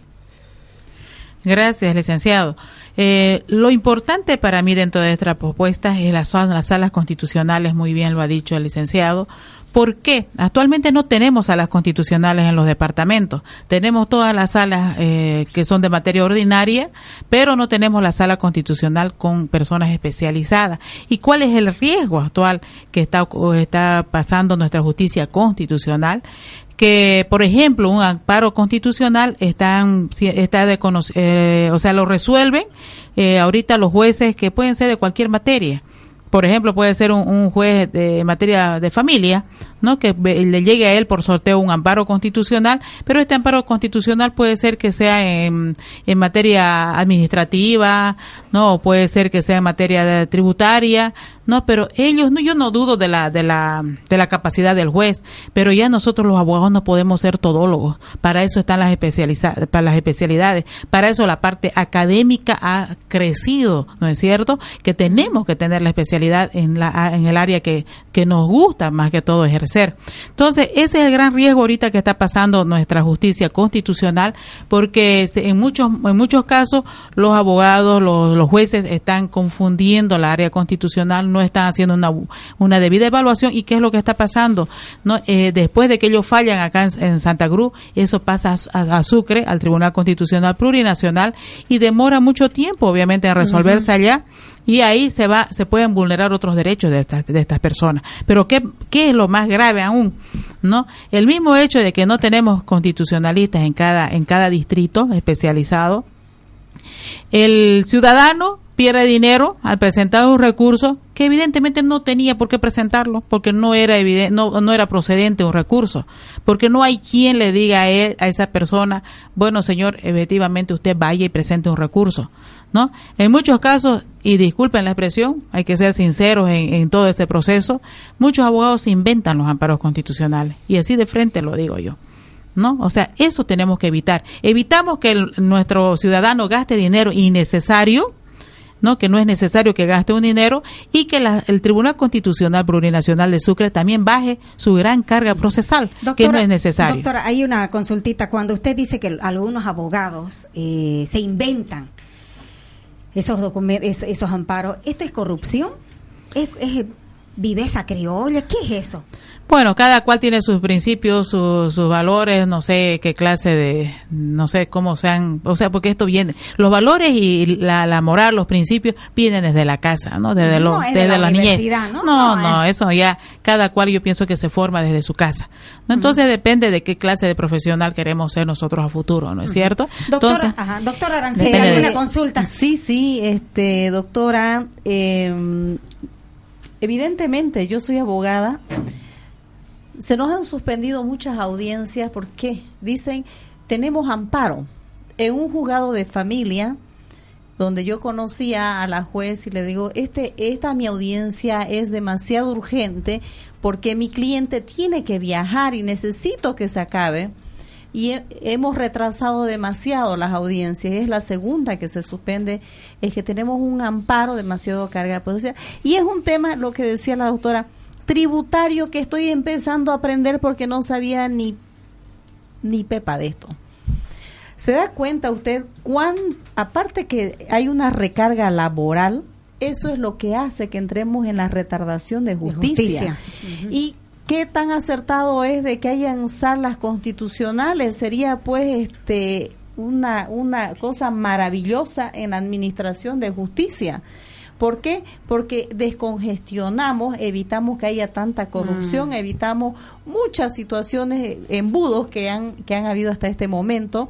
Gracias, licenciado. Eh, lo importante para mí dentro de esta propuesta es las, las salas constitucionales, muy bien lo ha dicho el licenciado. ¿Por qué? Actualmente no tenemos salas constitucionales en los departamentos. Tenemos todas las salas eh, que son de materia ordinaria, pero no tenemos la sala constitucional con personas especializadas. ¿Y cuál es el riesgo actual que está, está pasando nuestra justicia constitucional? Que, por ejemplo, un amparo constitucional están, está de eh, o sea, lo resuelven eh, ahorita los jueces que pueden ser de cualquier materia. Por ejemplo, puede ser un, un juez de materia de familia, ¿no? Que le llegue a él por sorteo un amparo constitucional, pero este amparo constitucional puede ser que sea en, en materia administrativa, ¿no? Puede ser que sea en materia tributaria, ¿no? Pero ellos, no, yo no dudo de la, de la, de la capacidad del juez, pero ya nosotros los abogados no podemos ser todólogos. Para eso están las especializa- para las especialidades. Para eso la parte académica ha crecido, ¿no es cierto? Que tenemos que tener la especialidad en la, en el área que, que nos gusta más que todo ejercer. Entonces, ese es el gran riesgo ahorita que está pasando nuestra justicia constitucional, porque en muchos, en muchos casos los abogados, los, los jueces están confundiendo la área constitucional, no están haciendo una, una debida evaluación. ¿Y qué es lo que está pasando? No, Eh, después de que ellos fallan acá en, en Santa Cruz, eso pasa a, a- a Sucre, al Tribunal Constitucional Plurinacional, y demora mucho tiempo, obviamente, en resolverse allá y ahí se va se pueden vulnerar otros derechos de estas de estas personas. Pero qué qué es lo más grave aún no el mismo hecho de que no tenemos constitucionalistas en cada en cada distrito especializado. El ciudadano pierde dinero al presentar un recurso que evidentemente no tenía por qué presentarlo porque no era eviden- no, no era procedente un recurso porque no hay quien le diga a esa persona bueno señor efectivamente usted vaya y presente un recurso no en muchos casos y disculpen la expresión hay que ser sinceros en, en todo este proceso muchos abogados inventan los amparos constitucionales y así de frente lo digo yo ¿no? O sea, eso tenemos que evitar. Evitamos que el- nuestro ciudadano gaste dinero innecesario, ¿no? Que no es necesario que gaste un dinero y que la- el Tribunal Constitucional Plurinacional de Sucre también baje su gran carga procesal, que no es necesario. Doctora, hay una consultita. Cuando usted dice que algunos abogados eh, se inventan esos documentos, esos amparos, ¿esto es corrupción? ¿Es, es viveza criolla, ¿qué es eso? Bueno, cada cual tiene sus principios, sus, sus valores, no sé qué clase de, no sé cómo sean, o sea, porque esto viene, los valores y la, la moral, los principios vienen desde la casa, ¿no? Desde, No, los, es de desde la la, niñez. ¿no? No, No, no, eso ya, cada cual yo pienso que se forma desde su casa. ¿no? Entonces depende de qué clase de profesional queremos ser nosotros a futuro, ¿no es cierto? Doctora, Entonces, ajá, doctora de ¿alguna consulta? Sí, sí, este, doctora, eh, evidentemente yo soy abogada. Se nos han suspendido muchas audiencias porque dicen tenemos amparo en un juzgado de familia donde yo conocía a la juez y le digo este esta mi audiencia es demasiado urgente porque mi cliente tiene que viajar y necesito que se acabe y he- hemos retrasado demasiado las audiencias. Es la segunda que se suspende, es que tenemos un amparo demasiado carga procesal. Y es un tema, lo que decía la doctora, tributario que estoy empezando a aprender porque no sabía ni, ni pepa de esto. ¿Se da cuenta usted cuán, aparte que hay una recarga laboral, eso es lo que hace que entremos en la retardación de justicia? justicia. Y qué tan acertado es de que hayan salas constitucionales sería pues este una una cosa maravillosa en la administración de justicia. ¿Por qué? Porque descongestionamos, evitamos que haya tanta corrupción, Mm. evitamos muchas situaciones, embudos que han, que han habido hasta este momento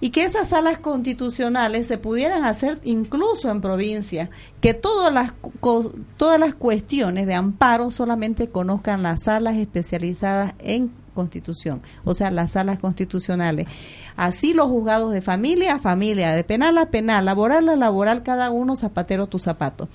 y que esas salas constitucionales se pudieran hacer incluso en provincia, que todas las todas las cuestiones de amparo solamente conozcan las salas especializadas en constitución, o sea, las salas constitucionales. Así los juzgados de familia a familia, de penal a penal, laboral a laboral, cada uno zapatero tu zapato.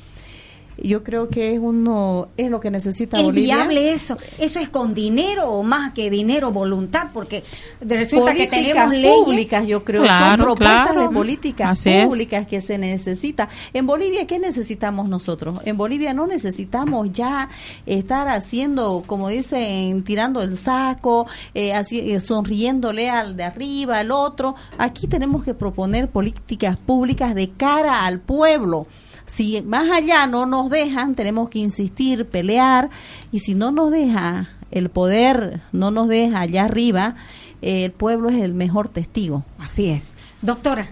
Yo creo que es uno es lo que necesita ¿Es Bolivia. viable eso? ¿Eso es con dinero o más que dinero, voluntad? Porque resulta que tenemos leyes públicas, yo creo, son propuestas claro. de políticas Así es. públicas que se necesita. En Bolivia, ¿qué necesitamos nosotros? En Bolivia no necesitamos ya estar haciendo, como dicen, tirando el saco, eh, así, eh, sonriéndole al de arriba, al otro. Aquí tenemos que proponer políticas públicas de cara al pueblo. Si más allá no nos dejan, tenemos que insistir, pelear, y si no nos deja el poder, no nos deja allá arriba, eh, el pueblo es el mejor testigo. Así es. Doctora.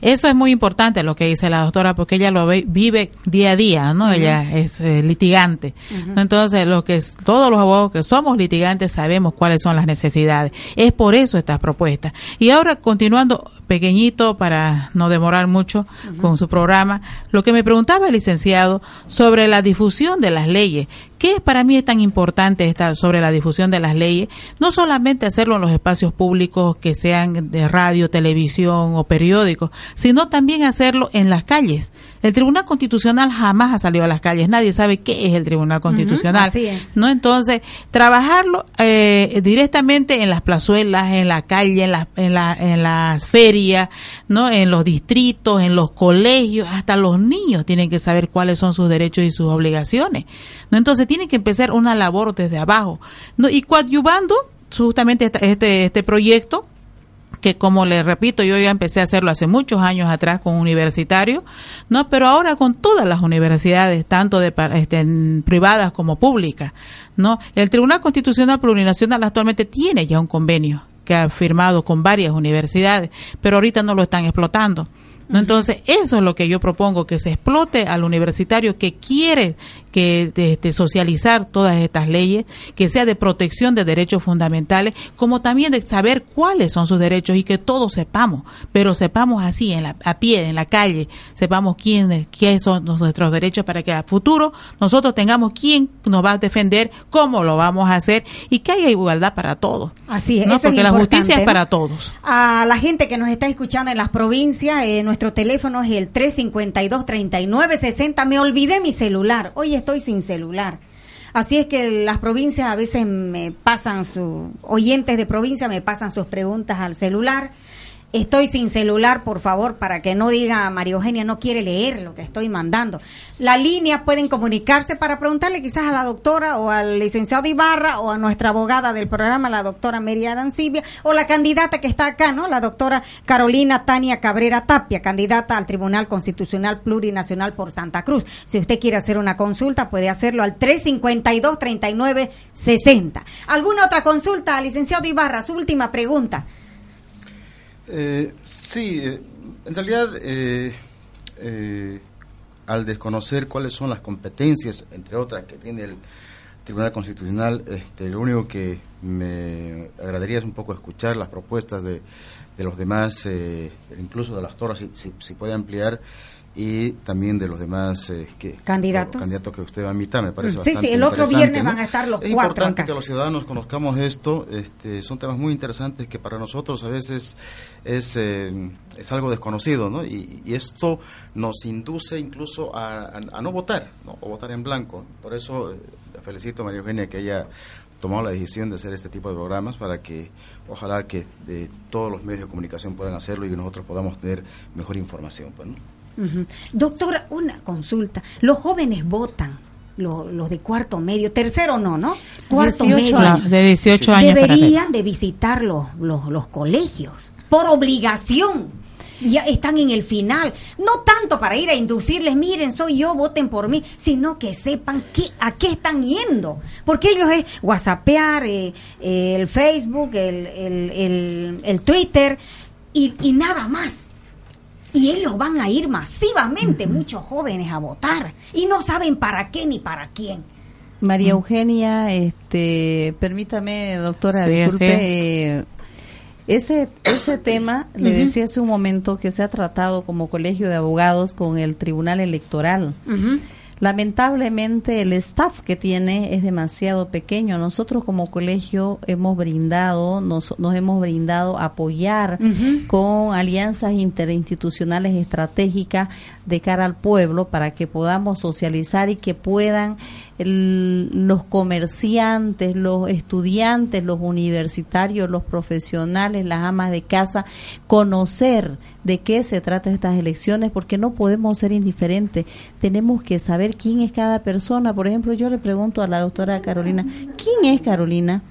Eso es muy importante lo que dice la doctora porque ella lo ve- vive día a día, ¿no? Ella es eh, litigante. Entonces, lo que es, todos los abogados que somos litigantes sabemos cuáles son las necesidades. Es por eso estas propuestas. Y ahora, continuando pequeñito para no demorar mucho con su programa, lo que me preguntaba el licenciado sobre la difusión de las leyes. ¿Qué para mí es tan importante esta, sobre la difusión de las leyes? No solamente hacerlo en los espacios públicos que sean de radio, televisión o periódicos, sino también hacerlo en las calles. El Tribunal Constitucional jamás ha salido a las calles. Nadie sabe qué es el Tribunal Constitucional. así es. ¿no? Entonces, trabajarlo eh, directamente en las plazuelas, en la calle, en, las en, la, en las ferias, ¿no? En los distritos, en los colegios, hasta los niños tienen que saber cuáles son sus derechos y sus obligaciones, ¿no? Entonces, tiene que empezar una labor desde abajo, ¿no? Y coadyuvando justamente este, este proyecto que como le repito, yo ya empecé a hacerlo hace muchos años atrás con universitarios, ¿no? Pero ahora con todas las universidades, tanto de este, privadas como públicas, ¿no? El Tribunal Constitucional Plurinacional actualmente tiene ya un convenio que ha firmado con varias universidades, pero ahorita no lo están explotando. ¿no? Entonces, eso es lo que yo propongo, que se explote al universitario que quiere que este, socializar todas estas leyes, que sea de protección de derechos fundamentales, como también de saber cuáles son sus derechos y que todos sepamos, pero sepamos así, en la, a pie, en la calle, sepamos quiénes, quiénes son nuestros derechos para que a futuro nosotros tengamos quién nos va a defender, cómo lo vamos a hacer y que haya igualdad para todos. Así es, ¿no? eso es Porque la justicia es para todos. A la gente que nos está escuchando en las provincias, eh, nuestro teléfono es el 352-3960. Me olvidé mi celular. Hoy estoy sin celular. Así es que las provincias a veces me pasan sus oyentes de provincia me pasan sus preguntas al celular. Estoy sin celular, por favor, para que no diga María Eugenia no quiere leer lo que estoy mandando. La línea pueden comunicarse para preguntarle quizás a la doctora o al licenciado Ibarra o a nuestra abogada del programa, la doctora María Dancibia, o la candidata que está acá, ¿no? La doctora Carolina Tania Cabrera Tapia, candidata al Tribunal Constitucional Plurinacional por Santa Cruz. Si usted quiere hacer una consulta, puede hacerlo al 352-3960. ¿Alguna otra consulta, licenciado Ibarra? Su última pregunta. Eh, sí, eh, en realidad, eh, eh, al desconocer cuáles son las competencias, entre otras, que tiene el Tribunal Constitucional, este, lo único que me agradaría es un poco escuchar las propuestas de, de los demás, eh, incluso de las toras, si, si, si puede ampliar, y también de los demás eh, que, ¿Candidatos? candidatos que usted va a invitar, me parece Sí, sí, bastante el otro viernes ¿no? van a estar los es cuatro importante acá. que los ciudadanos conozcamos esto, este, son temas muy interesantes que para nosotros a veces es, eh, es algo desconocido, ¿no? Y, y esto nos induce incluso a, a- a no votar, ¿no? O votar en blanco. Por eso eh, le felicito a María Eugenia que haya tomado la decisión de hacer este tipo de programas para que ojalá que de todos los medios de comunicación puedan hacerlo y que nosotros podamos tener mejor información, pues, ¿no? Doctora, una consulta. Los jóvenes votan, lo- los, de cuarto medio, tercero no, ¿no? Cuarto 18 medio. años. De 18 años para Deberían de visitar los, los, los colegios por obligación. Ya están en el final. No tanto para ir a inducirles, miren, soy yo, voten por mí, sino que sepan qué, a qué están yendo. Porque ellos es whatsappear, eh, eh, el Facebook, el, el, el, el Twitter y, y nada más. Y ellos van a ir masivamente, muchos jóvenes, a votar. Y no saben para qué ni para quién. María Eugenia, este, permítame, doctora, Sí, disculpe, sí. eh, ese, ese tema, le decía hace un momento que se ha tratado como colegio de abogados con el Tribunal Electoral. Lamentablemente el staff que tiene es demasiado pequeño. Nosotros como colegio hemos brindado, nos, nos hemos brindado apoyar con alianzas interinstitucionales estratégicas de cara al pueblo para que podamos socializar y que puedan el- los comerciantes, los estudiantes, los universitarios, los profesionales, las amas de casa, conocer de qué se trata estas elecciones, porque no podemos ser indiferentes. Tenemos que saber quién es cada persona. Por ejemplo, yo le pregunto a la doctora Carolina, ¿quién es Carolina?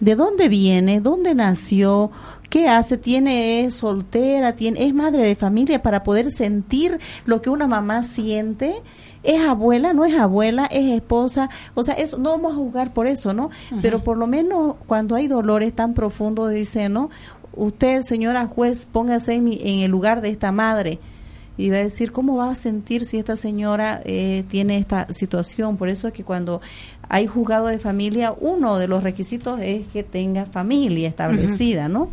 ¿De dónde viene? ¿Dónde nació? ¿Qué hace? ¿Tiene es soltera? ¿Tiene es madre de familia para poder sentir lo que una mamá siente? ¿Es abuela? ¿No es abuela? ¿Es esposa? O sea, eso no vamos a jugar por eso, ¿no? Pero por lo menos cuando hay dolores tan profundos, dice, ¿no? Usted, señora juez, póngase en, mi- en el lugar de esta madre y va a decir cómo va a sentir si esta señora eh, tiene esta situación. Por eso es que cuando hay juzgado de familia, uno de los requisitos es que tenga familia establecida, ¿no?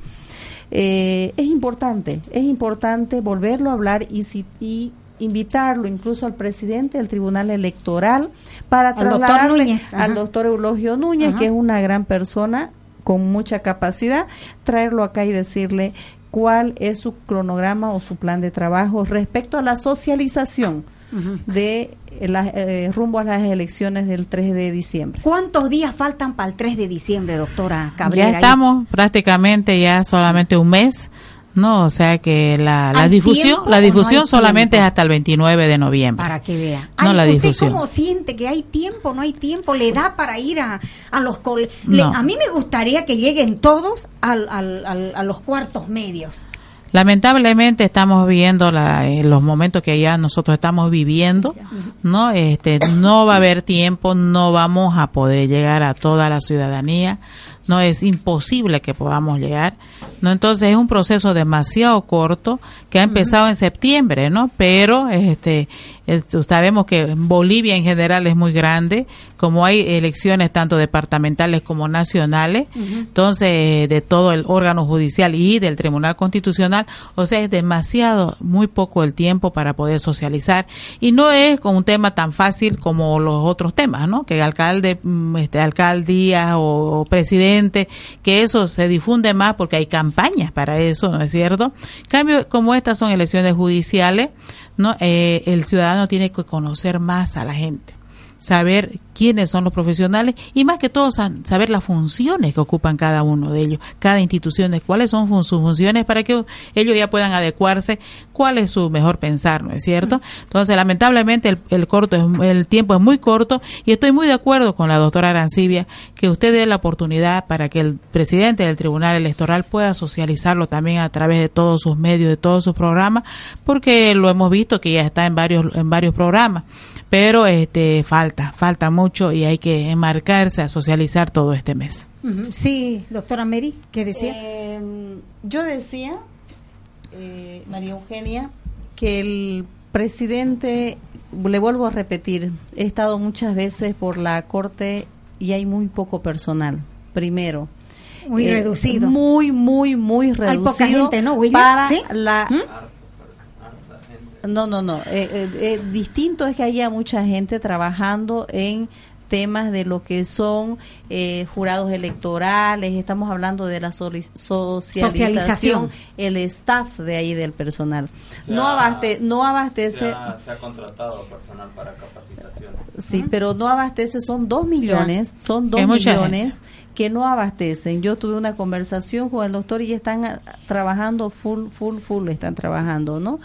Eh, es importante, es importante volverlo a hablar y, si, y invitarlo incluso al presidente del Tribunal Electoral para Al doctor trasladarle al doctor Eulogio Núñez, Ajá. que es una gran persona con mucha capacidad, traerlo acá y decirle cuál es su cronograma o su plan de trabajo respecto a la socialización de la, eh, rumbo a las elecciones del 3 de diciembre. ¿Cuántos días faltan para el 3 de diciembre, doctora Cabrera? Ya estamos prácticamente ya solamente un mes, ¿no? O sea que la, la ¿Hay difusión, la difusión solamente es hasta el 29 de noviembre. Para que vea. No Ay, la ¿Usted difusión. cómo siente que hay tiempo, no hay tiempo? ¿Le da para ir a, a los col- No. Le- A mí me gustaría que lleguen todos al, al- al- a los cuartos medios. Lamentablemente estamos viendo la, eh, los momentos que ya nosotros estamos viviendo, ¿no? Este, no va a haber tiempo, no vamos a poder llegar a toda la ciudadanía, no es imposible que podamos llegar, ¿no? Entonces es un proceso demasiado corto que ha empezado en septiembre, ¿no? Pero este, sabemos que Bolivia en general es muy grande, como hay elecciones tanto departamentales como nacionales, entonces eh, de todo el órgano judicial y del Tribunal Constitucional, o sea, es demasiado, muy poco el tiempo para poder socializar y no es con un tema tan fácil como los otros temas, ¿no? Que alcalde, mm, este, alcaldía o, o presidente, que eso se difunde más porque hay campañas para eso, ¿no es cierto? En cambio, como estas son elecciones judiciales, ¿no? Eh, el ciudadano tiene que conocer más a la gente saber quiénes son los profesionales y más que todo sa- saber las funciones que ocupan cada uno de ellos, cada institución, cuáles son sus funciones para que ellos ya puedan adecuarse, cuál es su mejor pensar, ¿no es cierto? Entonces, lamentablemente el, el corto es, el tiempo es muy corto y estoy muy de acuerdo con la doctora Arancibia que usted dé la oportunidad para que el presidente del Tribunal Electoral pueda socializarlo también a través de todos sus medios, de todos sus programas, porque lo hemos visto que ya está en varios en varios programas, pero este falta, falta mucho y hay que enmarcarse a socializar todo este mes. Sí, doctora Mary, ¿qué decía? Eh, yo decía, eh, María Eugenia, que el presidente, le vuelvo a repetir, he estado muchas veces por la corte y hay muy poco personal. Primero. Muy reducido. Muy, muy, muy reducido. Hay poca gente, ¿no, William? Para ¿Sí? la... No, no, no. Eh, eh, eh, distinto es que haya mucha gente trabajando en temas de lo que son eh, jurados electorales, estamos hablando de la socialización, Socialización. el staff de ahí del personal. no, abaste, no abastece, Se ha, se ha contratado personal para capacitación. sí, pero no abastece, son dos millones, son dos millones que no abastecen. Yo tuve una conversación con el doctor y están ah, trabajando full, full, full, están trabajando, ¿no?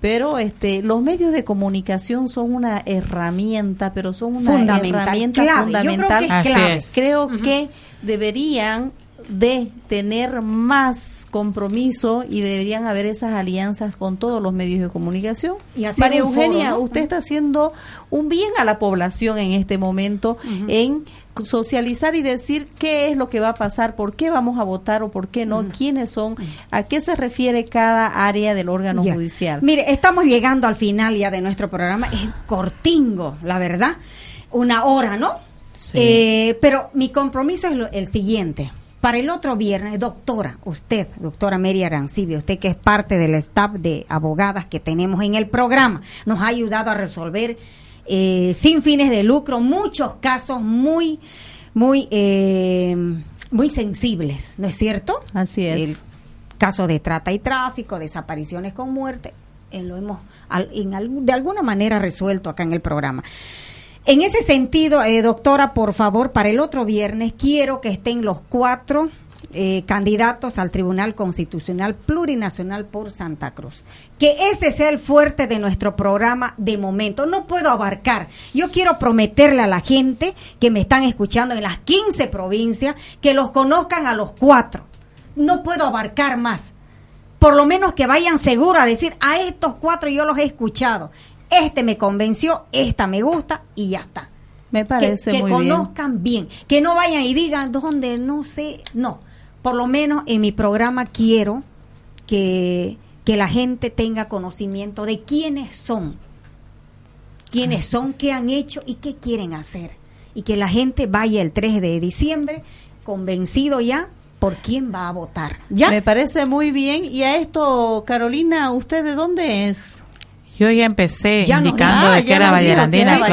Pero este, los medios de comunicación son una herramienta, pero son una Fundamental, herramienta clave. Yo fundamental. creo que es Así clave. es. Creo que deberían de tener más compromiso y deberían haber esas alianzas con todos los medios de comunicación. Y María foro, Eugenia, ¿no? usted está haciendo un bien a la población en este momento en socializar y decir qué es lo que va a pasar, por qué vamos a votar o por qué no, quiénes son, a qué se refiere cada área del órgano Ya. judicial. Mire, estamos llegando al final ya de nuestro programa. Es cortingo, la verdad. Una hora, ¿no? Eh, pero mi compromiso es lo- el siguiente. Para el otro viernes, doctora, usted, doctora Mary Arancibia, usted que es parte del staff de abogadas que tenemos en el programa, nos ha ayudado a resolver eh, sin fines de lucro muchos casos muy, muy, eh, muy sensibles, ¿no es cierto? Así es. El caso de trata y tráfico, desapariciones con muerte, eh, lo hemos al- en de alguna manera resuelto acá en el programa. En ese sentido, eh, doctora, por favor, para el otro viernes quiero que estén los cuatro eh, candidatos al Tribunal Constitucional Plurinacional por Santa Cruz. Que ese sea el fuerte de nuestro programa de momento. No puedo abarcar. Yo quiero prometerle a la gente que me están escuchando en las 15 provincias que los conozcan a los cuatro. No puedo abarcar más por lo menos que vayan seguros a decir, a estos cuatro yo los he escuchado. Este me convenció, esta me gusta y ya está. Me parece que, que muy bien. conozcan bien. Que no vayan y digan dónde, no sé. No. Por lo menos en mi programa quiero que, que la gente tenga conocimiento de quiénes son. Quiénes son, qué han hecho y qué quieren hacer. Y que la gente vaya el 3 de diciembre convencido ya por quién va a votar. ¿Ya? Me parece muy bien. Y a esto, Carolina, ¿usted de dónde es? Yo ya empecé Ya indicando. Ah, de que era nos Valle dijo que Grandina, era Valle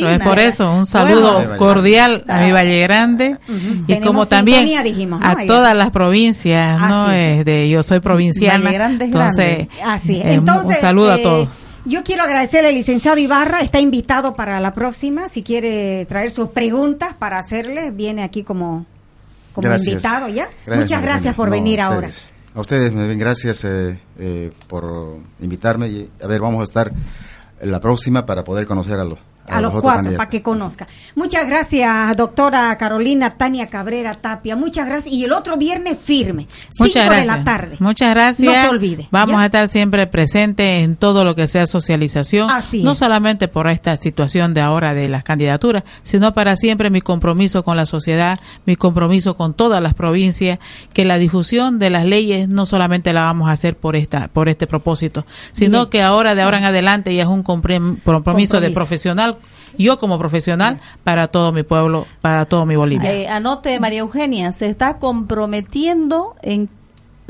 claro, es por eso un saludo Bueno. cordial a mi Valle Grande y Tenemos como también sintonía, dijimos, ¿no? a todas las provincias, no Así es. es de yo soy provinciana, Valle Grande es entonces grande. Así es. eh, Entonces, un saludo a eh, todos. Yo quiero agradecerle al licenciado Ibarra, está invitado para la próxima, si quiere traer sus preguntas para hacerle, viene aquí como, como Gracias. invitado ya. Gracias, Muchas gracias por No, venir ahora. ustedes. A ustedes, me ven, gracias eh, eh, por invitarme. A ver, vamos a estar la próxima para poder conocer a, los A los cuatro, para que conozca. Muchas gracias, doctora Carolina Tania Cabrera Tapia. Muchas gracias. Y el otro viernes firme, Muchas 5 gracias. de la tarde. Muchas gracias. No se olvide. Vamos ¿ya? a estar siempre presentes en todo lo que sea socialización, Así no es. solamente por esta situación de ahora de las candidaturas, sino para siempre mi compromiso con la sociedad, mi compromiso con todas las provincias, que la difusión de las leyes no solamente la vamos a hacer por esta por este propósito, sino Bien. que ahora de ahora en adelante ya es un compromiso, de profesional, yo como profesional para todo mi pueblo, para todo mi Bolivia. Eh, anote, María Eugenia, se está comprometiendo en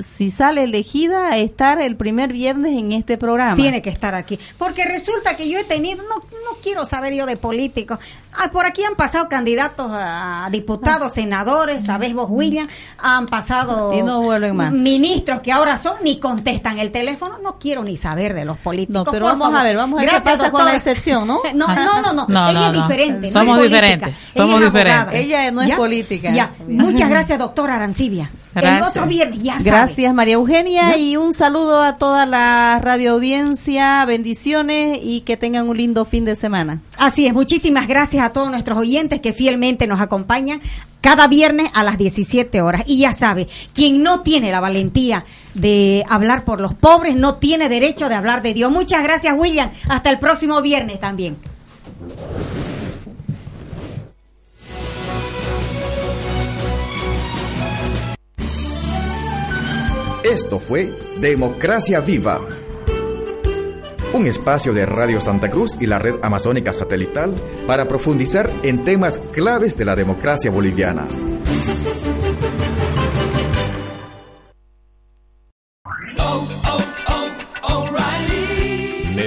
si sale elegida, a estar el primer viernes en este programa. Tiene que estar aquí. Porque resulta que yo he tenido, no, no quiero saber yo de políticos. Ah, por aquí han pasado candidatos a diputados, senadores, sabes vos, William, han pasado Y no vuelven más. ministros que ahora son ni contestan el teléfono. No quiero ni saber de los políticos. No, pero por vamos a ver, vamos a ver qué pasa con la excepción, ¿no? No, no, no, no. No, Ella no, es diferente. no Somos es diferentes, Ella somos es abogada. diferentes. Ella no es ¿Ya? política. Ya. Muchas gracias, doctora Arancibia. El Gracias. otro viernes, ya sabe. Gracias María Eugenia y un saludo a toda la radio audiencia, bendiciones y que tengan un lindo fin de semana. Así es, muchísimas gracias a todos nuestros oyentes que fielmente nos acompañan cada viernes a las 17 horas. Y ya sabe, quien no tiene la valentía de hablar por los pobres no tiene derecho de hablar de Dios. Muchas gracias, William. Hasta el próximo viernes también. Esto fue Democracia Viva, un espacio de Radio Santa Cruz y la red amazónica satelital para profundizar en temas claves de la democracia boliviana.